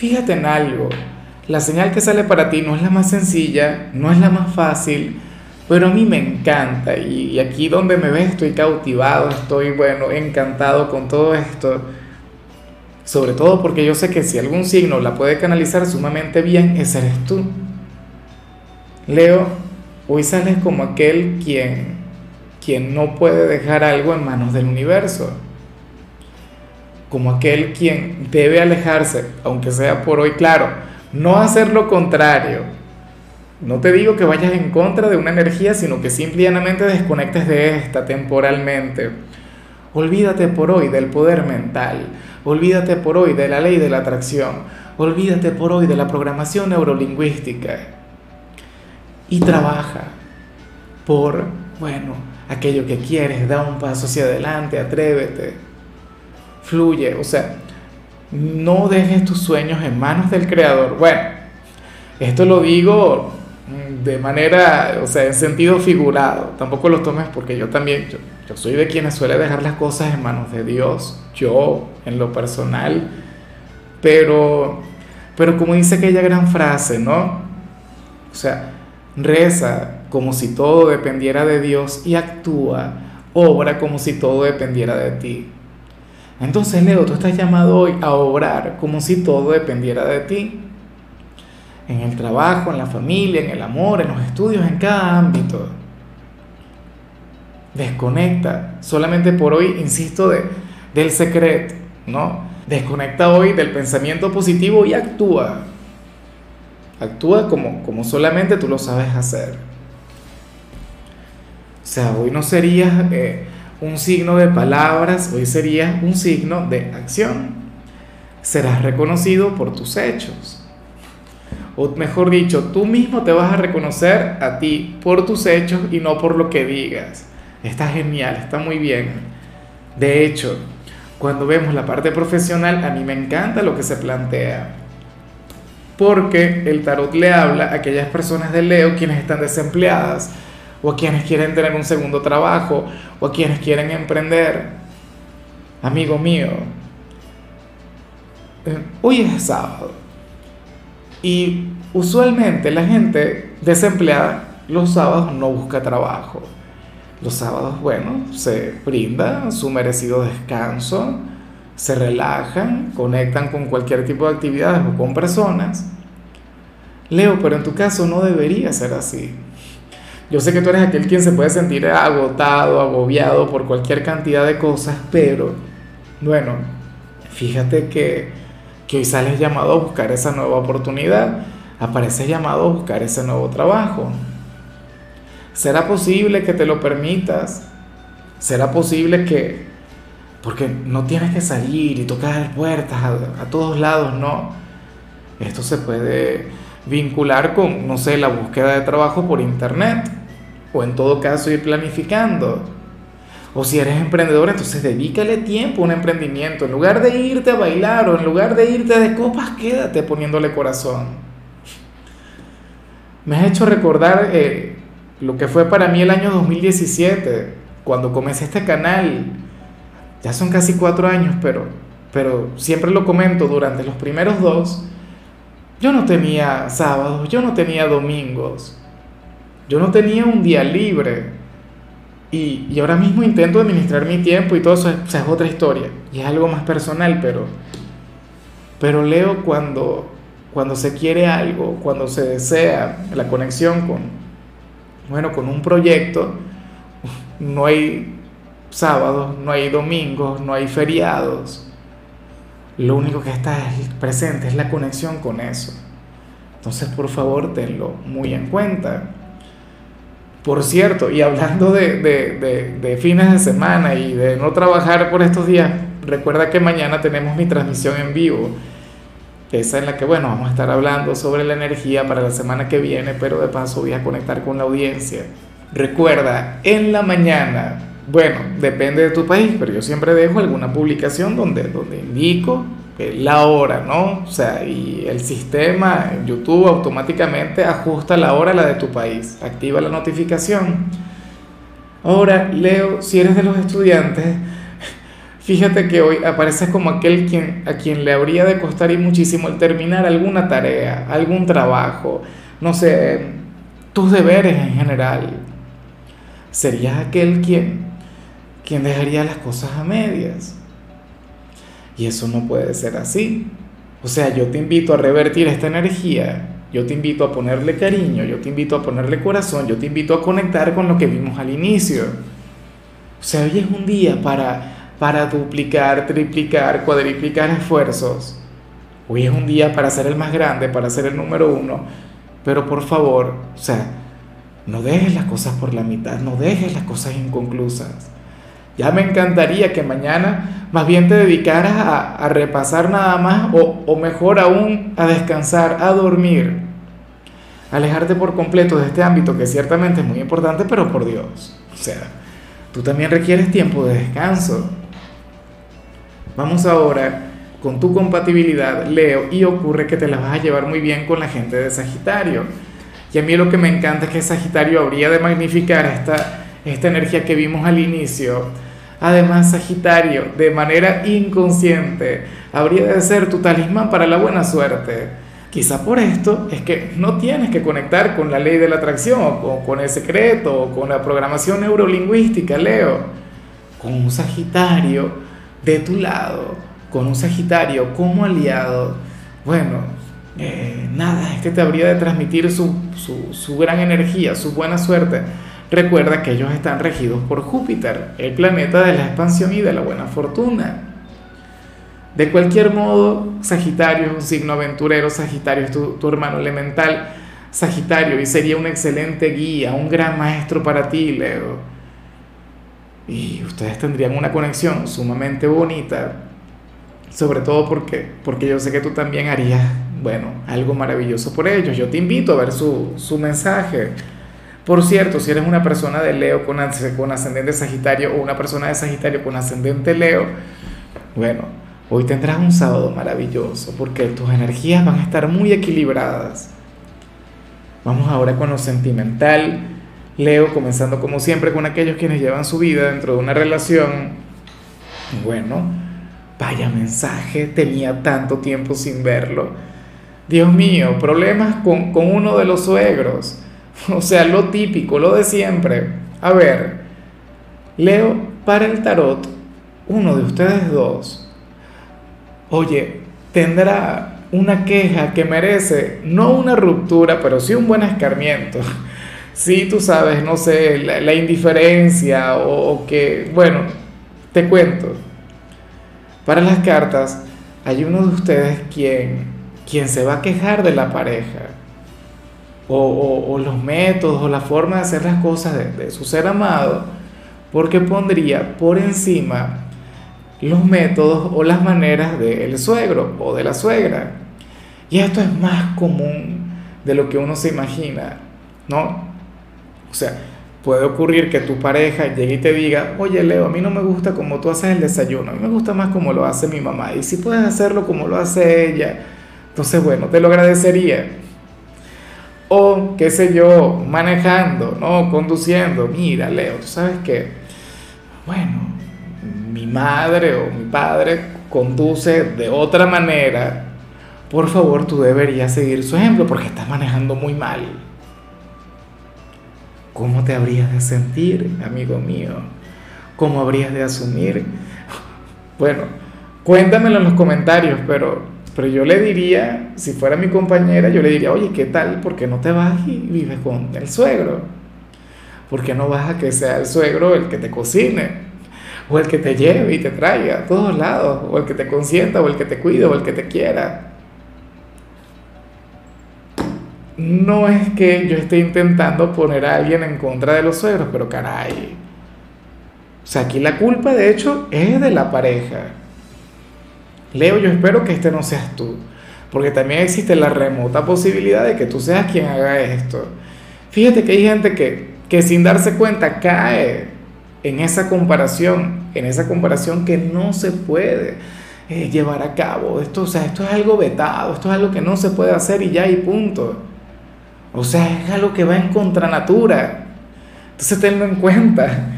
Fíjate en algo, la señal que sale para ti no es la más sencilla, no es la más fácil, pero a mí me encanta y, aquí donde me ves estoy cautivado, estoy, bueno, encantado con todo esto. Sobre todo porque yo sé que si algún signo la puede canalizar sumamente bien, ese eres tú. Leo, hoy sales como aquel quien, quien no puede dejar algo en manos del universo como aquel quien debe alejarse, aunque sea por hoy, claro, no hacer lo contrario. No te digo que vayas en contra de una energía, sino que simplemente desconectes de esta temporalmente. Olvídate por hoy del poder mental, olvídate por hoy de la ley de la atracción, olvídate por hoy de la programación neurolingüística y trabaja por, bueno, aquello que quieres, da un paso hacia adelante, atrévete fluye, o sea, no dejes tus sueños en manos del Creador. Bueno, esto lo digo de manera, o sea, en sentido figurado, tampoco lo tomes porque yo también, yo, soy de quienes suele dejar las cosas en manos de Dios, yo en lo personal, pero, pero como dice aquella gran frase, ¿no? O sea, reza como si todo dependiera de Dios y actúa, obra como si todo dependiera de ti. Entonces, Leo, tú estás llamado hoy a obrar como si todo dependiera de ti. En el trabajo, en la familia, en el amor, en los estudios, en cada ámbito. Desconecta solamente por hoy, insisto, de, del secreto, ¿no? Desconecta hoy del pensamiento positivo y actúa. Actúa como, como solamente tú lo sabes hacer. O sea, hoy no serías... Eh, un signo de palabras, hoy sería un signo de acción. Serás reconocido por tus hechos. O mejor dicho, tú mismo te vas a reconocer a ti por tus hechos y no por lo que digas. Está genial, está muy bien. De hecho, cuando vemos la parte profesional, a mí me encanta lo que se plantea. Porque el tarot le habla a aquellas personas de Leo quienes están desempleadas o a quienes quieren tener un segundo trabajo, o a quienes quieren emprender. Amigo mío, eh, hoy es sábado y usualmente la gente desempleada los sábados no busca trabajo. Los sábados, bueno, se brinda su merecido descanso, se relajan, conectan con cualquier tipo de actividades o con personas. Leo, pero en tu caso no debería ser así. Yo sé que tú eres aquel quien se puede sentir agotado, agobiado por cualquier cantidad de cosas, pero bueno, fíjate que, que hoy sales llamado a buscar esa nueva oportunidad, apareces llamado a buscar ese nuevo trabajo. ¿Será posible que te lo permitas? ¿Será posible que, porque no tienes que salir y tocar puertas a, a todos lados, no? Esto se puede vincular con, no sé, la búsqueda de trabajo por internet o en todo caso ir planificando. O si eres emprendedor, entonces dedícale tiempo a un emprendimiento. En lugar de irte a bailar o en lugar de irte de copas, quédate poniéndole corazón. Me has hecho recordar eh, lo que fue para mí el año 2017, cuando comencé este canal. Ya son casi cuatro años, pero, pero siempre lo comento durante los primeros dos. Yo no tenía sábados, yo no tenía domingos. Yo no tenía un día libre. Y, ahora mismo intento administrar mi tiempo y todo eso, es otra historia. Y es algo más personal, pero, pero leo cuando, cuando se quiere algo, cuando se desea la conexión con, bueno, con un proyecto, no hay sábados, no hay domingos, no hay feriados. Lo único que está presente es la conexión con eso. Entonces, por favor, tenlo muy en cuenta. Por cierto, y hablando de, fines de semana y de no trabajar por estos días, recuerda que mañana tenemos mi transmisión en vivo esa en la que, bueno, vamos a estar hablando sobre la energía para la semana que viene, pero de paso voy a conectar con la audiencia. Recuerda, en la mañana, bueno, depende de tu país, pero yo siempre dejo alguna publicación donde, donde indico la hora, ¿no? O sea, y el sistema YouTube automáticamente ajusta la hora a la de tu país, activa la notificación. Ahora, Leo, si eres de los estudiantes, fíjate que hoy apareces como aquel quien, a quien le habría de costar y muchísimo el terminar alguna tarea, algún trabajo, no sé, tus deberes en general. Serías aquel quien, quien dejaría las cosas a medias y eso no puede ser así. O sea, yo te invito a revertir esta energía, yo te invito a ponerle cariño, yo te invito a ponerle corazón, yo te invito a conectar con lo que vimos al inicio. O sea, hoy es un día para, para duplicar, triplicar, cuadriplicar esfuerzos. Hoy es un día para ser el más grande, para ser el número uno. Pero por favor, o sea, no dejes las cosas por la mitad, no dejes las cosas inconclusas. Ya me encantaría que mañana más bien te dedicaras a, repasar nada más o, mejor aún a descansar, a dormir. Alejarte por completo de este ámbito que ciertamente es muy importante, pero por Dios. O sea, tú también requieres tiempo de descanso. Vamos ahora con tu compatibilidad, Leo, y ocurre que te la vas a llevar muy bien con la gente de Sagitario. Y a mí lo que me encanta es que Sagitario habría de magnificar esta, esta energía que vimos al inicio Además, Sagitario, de manera inconsciente, habría de ser tu talismán para la buena suerte. Quizá por esto es que no tienes que conectar con la ley de la atracción o con, el secreto o con la programación neurolingüística, Leo. Con un Sagitario de tu lado, con un Sagitario como aliado, bueno, eh, nada, es que te habría de transmitir su, su gran energía, su buena suerte Recuerda que ellos están regidos por Júpiter, el planeta de la expansión y de la buena fortuna. De cualquier modo, Sagitario es un signo aventurero, Sagitario es tu, hermano elemental, Sagitario, y sería un excelente guía, un gran maestro para ti, Leo. Y ustedes tendrían una conexión sumamente bonita, sobre todo porque, porque yo sé que tú también harías, bueno, algo maravilloso por ellos. Yo te invito a ver su, su mensaje por cierto, si eres una persona de Leo con, con ascendente Sagitario o una persona de Sagitario con ascendente Leo, bueno, hoy tendrás un sábado maravilloso porque tus energías van a estar muy equilibradas. Vamos ahora con lo sentimental. Leo, comenzando como siempre con aquellos quienes llevan su vida dentro de una relación. Bueno, vaya mensaje, tenía tanto tiempo sin verlo. Dios mío, problemas con, con uno de los suegros O sea, lo típico, lo de siempre. A ver, leo para el tarot uno de ustedes dos. Oye, tendrá una queja que merece no una ruptura, pero sí un buen escarmiento. Sí, tú sabes, no sé, la, indiferencia o, o, que, bueno, te cuento. Para las cartas, hay uno de ustedes quien, quien se va a quejar de la pareja o, los métodos o la forma de hacer las cosas de, su ser amado, porque pondría por encima los métodos o las maneras del suegro o de la suegra. Y esto es más común de lo que uno se imagina, ¿no? O sea, puede ocurrir que tu pareja llegue y te diga, oye Leo, a mí no me gusta como tú haces el desayuno, a mí me gusta más como lo hace mi mamá, y si puedes hacerlo como lo hace ella, entonces bueno, te lo agradecería. O, qué sé yo, manejando, ¿no? Conduciendo. Mira, Leo, ¿tú sabes qué? Bueno, mi madre o mi padre conduce de otra manera. Por favor, tú deberías seguir su ejemplo porque estás manejando muy mal. ¿Cómo te habrías de sentir, amigo mío? ¿Cómo habrías de asumir? Bueno, cuéntamelo en los comentarios, pero pero yo le diría, si fuera mi compañera, yo le diría, oye, ¿qué tal? ¿Por qué no te vas y vives con el suegro? ¿Por qué no vas a que sea el suegro el que te cocine? O el que te lleve y te traiga a todos lados, o el que te consienta, o el que te cuide, o el que te quiera. No es que yo esté intentando poner a alguien en contra de los suegros, pero caray. O sea, aquí la culpa de hecho es de la pareja. Leo, yo espero que este no seas tú, porque también existe la remota posibilidad de que tú seas quien haga esto. Fíjate que hay gente que, que sin darse cuenta cae en esa comparación, en esa comparación que no se puede eh, llevar a cabo. Esto, o sea, esto es algo vetado, esto es algo que no se puede hacer y ya y punto. O sea, es algo que va en contra natura. Entonces tenlo en cuenta.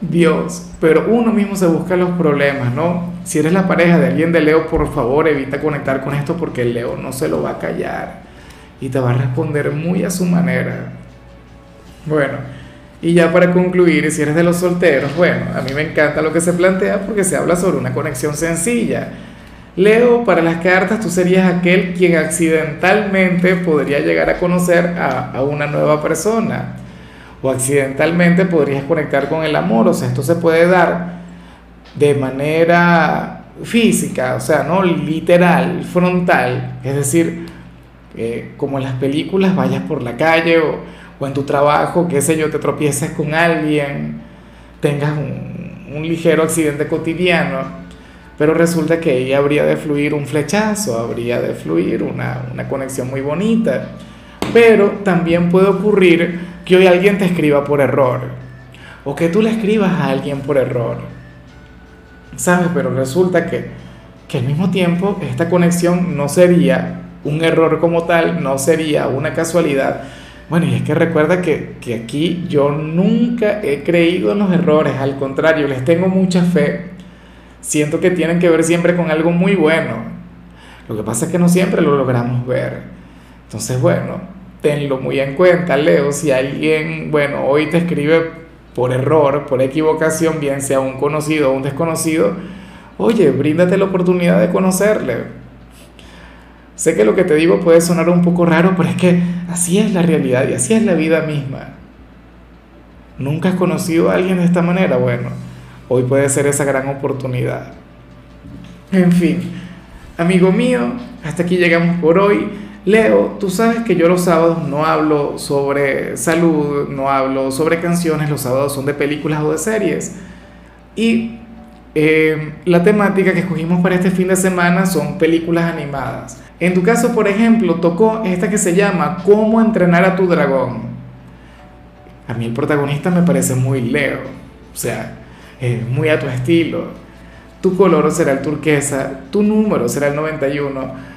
Dios, pero uno mismo se busca los problemas, ¿no? Si eres la pareja de alguien de Leo, por favor evita conectar con esto porque el Leo no se lo va a callar y te va a responder muy a su manera. Bueno, y ya para concluir, si eres de los solteros, bueno, a mí me encanta lo que se plantea porque se habla sobre una conexión sencilla. Leo, para las cartas tú serías aquel quien accidentalmente podría llegar a conocer a, a una nueva persona o accidentalmente podrías conectar con el amor, o sea, esto se puede dar de manera física, o sea, no literal, frontal, es decir, eh, como en las películas, vayas por la calle o, o, en tu trabajo, qué sé yo, te tropieces con alguien, tengas un, un ligero accidente cotidiano, pero resulta que ahí habría de fluir un flechazo, habría de fluir una, una conexión muy bonita, pero también puede ocurrir que hoy alguien te escriba por error o que tú le escribas a alguien por error. ¿Sabes? Pero resulta que, que al mismo tiempo esta conexión no sería un error como tal, no sería una casualidad. Bueno, y es que recuerda que, que aquí yo nunca he creído en los errores, al contrario, les tengo mucha fe. Siento que tienen que ver siempre con algo muy bueno. Lo que pasa es que no siempre lo logramos ver. Entonces, bueno, tenlo muy en cuenta, Leo. Si alguien, bueno, hoy te escribe por error, por equivocación, bien sea un conocido o un desconocido, oye, bríndate la oportunidad de conocerle. Sé que lo que te digo puede sonar un poco raro, pero es que así es la realidad y así es la vida misma. ¿Nunca has conocido a alguien de esta manera? Bueno, hoy puede ser esa gran oportunidad. En fin, amigo mío, hasta aquí llegamos por hoy. Leo, tú sabes que yo los sábados no hablo sobre salud, no hablo sobre canciones, los sábados son de películas o de series. Y eh, la temática que escogimos para este fin de semana son películas animadas. En tu caso, por ejemplo, tocó esta que se llama ¿Cómo entrenar a tu dragón? A mí el protagonista me parece muy Leo, o sea, muy a tu estilo. Tu color será el turquesa, tu número será el 91